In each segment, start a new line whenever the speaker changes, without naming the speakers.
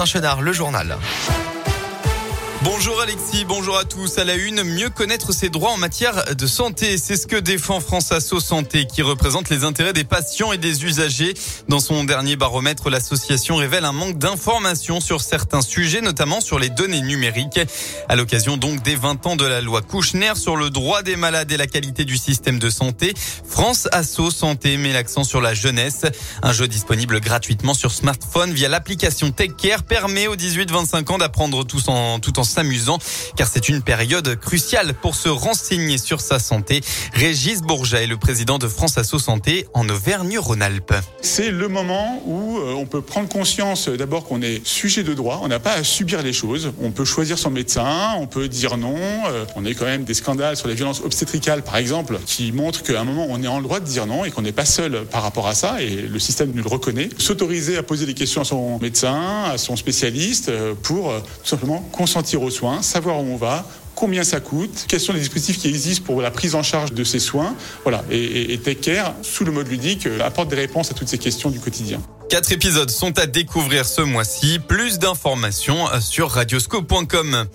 Un chenard, le journal.
Bonjour Alexis, bonjour à tous. À la une, mieux connaître ses droits en matière de santé. C'est ce que défend France Asso Santé qui représente les intérêts des patients et des usagers. Dans son dernier baromètre, l'association révèle un manque d'informations sur certains sujets, notamment sur les données numériques. À l'occasion donc des 20 ans de la loi Kouchner sur le droit des malades et la qualité du système de santé, France Asso Santé met l'accent sur la jeunesse. Un jeu disponible gratuitement sur smartphone via l'application TechCare permet aux 18-25 ans d'apprendre tout en, tout en s'amusant car c'est une période cruciale pour se renseigner sur sa santé. Régis Bourget est le président de France Asso Santé en Auvergne-Rhône-Alpes.
C'est le moment où euh, on peut prendre conscience euh, d'abord qu'on est sujet de droit, on n'a pas à subir les choses, on peut choisir son médecin, on peut dire non, euh, on a quand même des scandales sur les violences obstétricales par exemple qui montrent qu'à un moment on est en droit de dire non et qu'on n'est pas seul par rapport à ça et le système nous le reconnaît. S'autoriser à poser des questions à son médecin, à son spécialiste pour tout simplement consentir aux soins, savoir où on va, combien ça coûte, quels sont les dispositifs qui existent pour la prise en charge de ces soins. Voilà. Et, et, sous le mode ludique, euh, apporte des réponses à toutes ces questions du quotidien.
Quatre épisodes sont à découvrir ce mois-ci. Plus d'informations sur radioscope.com.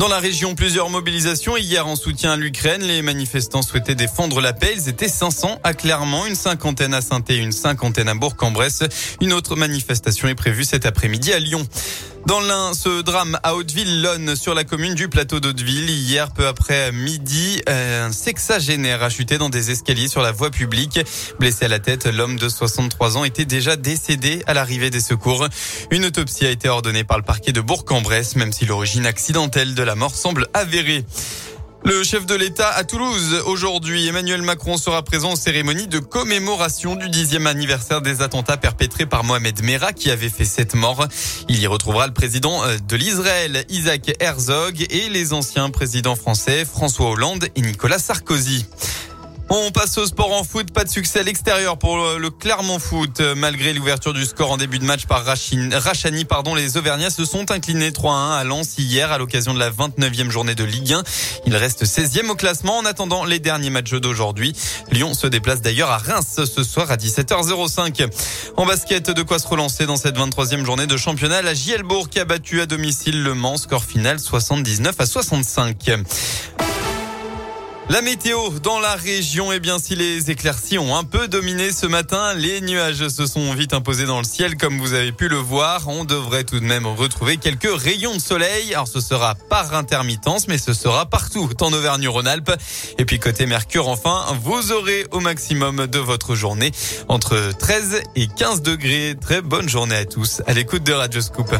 Dans la région, plusieurs mobilisations. Hier, en soutien à l'Ukraine, les manifestants souhaitaient défendre la paix. Ils étaient 500 à Clermont, une cinquantaine à saint une cinquantaine à Bourg-en-Bresse. Une autre manifestation est prévue cet après-midi à Lyon. Dans l'un, ce drame à Hauteville-Lonne, sur la commune du plateau d'Hauteville. Hier, peu après midi, un sexagénaire a chuté dans des escaliers sur la voie publique. Blessé à la tête, l'homme de 63 ans était déjà décédé à l'arrivée des secours. Une autopsie a été ordonnée par le parquet de Bourg-en-Bresse, même si l'origine accidentelle de la mort semble avérée. Le chef de l'État à Toulouse. Aujourd'hui, Emmanuel Macron sera présent aux cérémonies de commémoration du dixième anniversaire des attentats perpétrés par Mohamed Merah qui avait fait sept morts. Il y retrouvera le président euh, de l'Israël, Isaac Herzog, et les anciens présidents français, François Hollande et Nicolas Sarkozy. On passe au sport en foot, pas de succès à l'extérieur pour le Clermont Foot. Malgré l'ouverture du score en début de match par Rachani, pardon, les Auvergnats se sont inclinés 3-1 à Lens hier à l'occasion de la 29e journée de Ligue 1. Il reste 16e au classement en attendant les derniers matchs d'aujourd'hui. Lyon se déplace d'ailleurs à Reims ce soir à 17h05. En basket, de quoi se relancer dans cette 23e journée de championnat. La Gielbourg qui a battu à domicile Le Mans, score final 79 à 65. La météo dans la région, eh bien, si les éclaircies ont un peu dominé ce matin, les nuages se sont vite imposés dans le ciel, comme vous avez pu le voir. On devrait tout de même retrouver quelques rayons de soleil. Alors, ce sera par intermittence, mais ce sera partout, en Auvergne-Rhône-Alpes. Et puis, côté Mercure, enfin, vous aurez au maximum de votre journée entre 13 et 15 degrés. Très bonne journée à tous. À l'écoute de Radio Scoop.